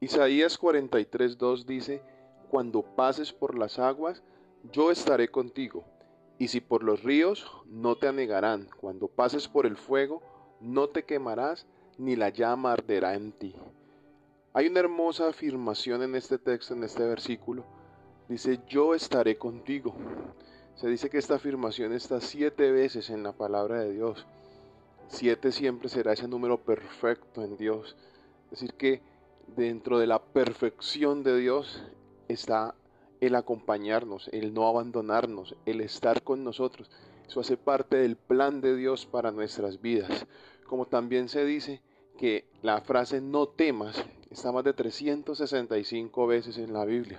Isaías 43.2 dice, Cuando pases por las aguas, yo estaré contigo, y si por los ríos, no te anegarán, cuando pases por el fuego, no te quemarás, ni la llama arderá en ti. Hay una hermosa afirmación en este texto, en este versículo. Dice, yo estaré contigo. Se dice que esta afirmación está siete veces en la palabra de Dios. Siete siempre será ese número perfecto en Dios. Es decir, que dentro de la perfección de Dios está el acompañarnos, el no abandonarnos, el estar con nosotros. Eso hace parte del plan de Dios para nuestras vidas. Como también se dice que la frase no temas está más de 365 veces en la Biblia.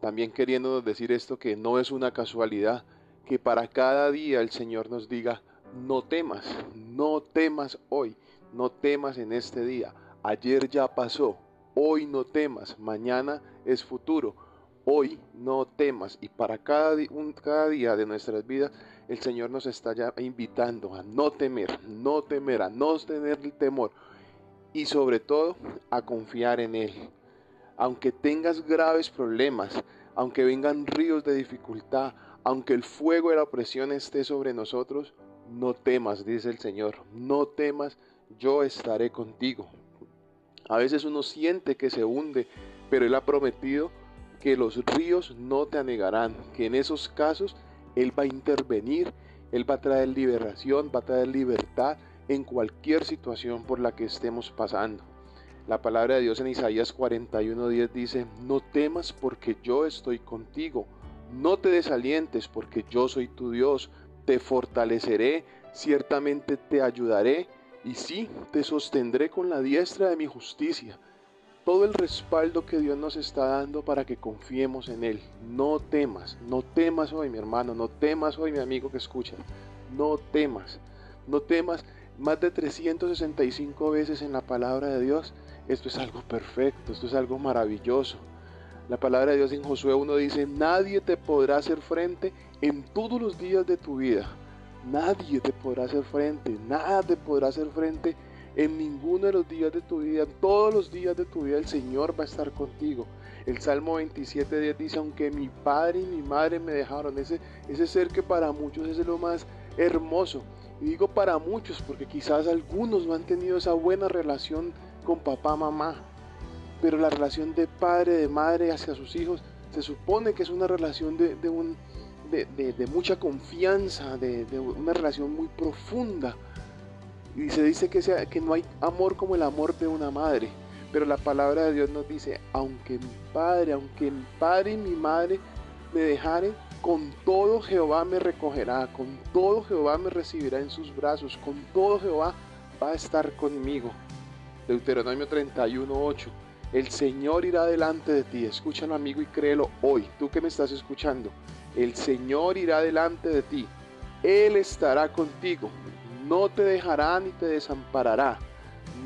También queriéndonos decir esto que no es una casualidad, que para cada día el Señor nos diga, no temas, no temas hoy, no temas en este día Ayer ya pasó, hoy no temas, mañana es futuro. Hoy no temas y para cada, cada día de nuestras vidas el Señor nos está ya invitando a no temer, no temer, a no tener el temor y sobre todo a confiar en Él. Aunque tengas graves problemas, aunque vengan ríos de dificultad, aunque el fuego de la opresión esté sobre nosotros, no temas, dice el Señor, no temas, yo estaré contigo. A veces uno siente que se hunde, pero Él ha prometido que los ríos no te anegarán, que en esos casos Él va a intervenir, Él va a traer liberación, va a traer libertad en cualquier situación por la que estemos pasando. La palabra de Dios en Isaías 41:10 dice, no temas porque yo estoy contigo, no te desalientes porque yo soy tu Dios, te fortaleceré, ciertamente te ayudaré y sí, te sostendré con la diestra de mi justicia. Todo el respaldo que Dios nos está dando para que confiemos en Él. No temas, no temas hoy mi hermano, no temas hoy mi amigo que escucha. No temas, no temas más de 365 veces en la palabra de Dios. Esto es algo perfecto, esto es algo maravilloso. La palabra de Dios en Josué 1 dice, nadie te podrá hacer frente en todos los días de tu vida. Nadie te podrá hacer frente, nada te podrá hacer frente en ninguno de los días de tu vida. Todos los días de tu vida el Señor va a estar contigo. El Salmo 27 dice, aunque mi padre y mi madre me dejaron, ese, ese ser que para muchos es lo más hermoso. Y digo para muchos porque quizás algunos no han tenido esa buena relación con papá, mamá. Pero la relación de padre, de madre hacia sus hijos, se supone que es una relación de un de, mucha confianza, de, una relación muy profunda. Y se dice que, no hay amor como el amor de una madre. Pero la palabra de Dios nos dice, aunque mi padre, aunque mi padre y mi madre me dejaren, con todo Jehová me recogerá, con todo Jehová me recibirá en sus brazos, con todo Jehová va a estar conmigo. Deuteronomio 31, 8. El Señor irá delante de ti. Escúchalo amigo y créelo hoy, tú que me estás escuchando. El Señor irá delante de ti. Él estará contigo. No te dejará ni te desamparará.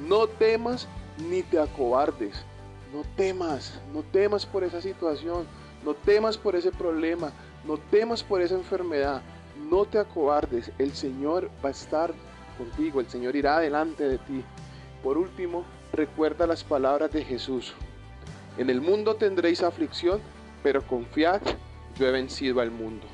No temas ni te acobardes. No temas, no temas por esa situación. No temas por ese problema. No temas por esa enfermedad. No te acobardes. El Señor va a estar contigo. El Señor irá delante de ti. Por último, recuerda las palabras de Jesús. En el mundo tendréis aflicción, pero confiad yo he vencido al mundo.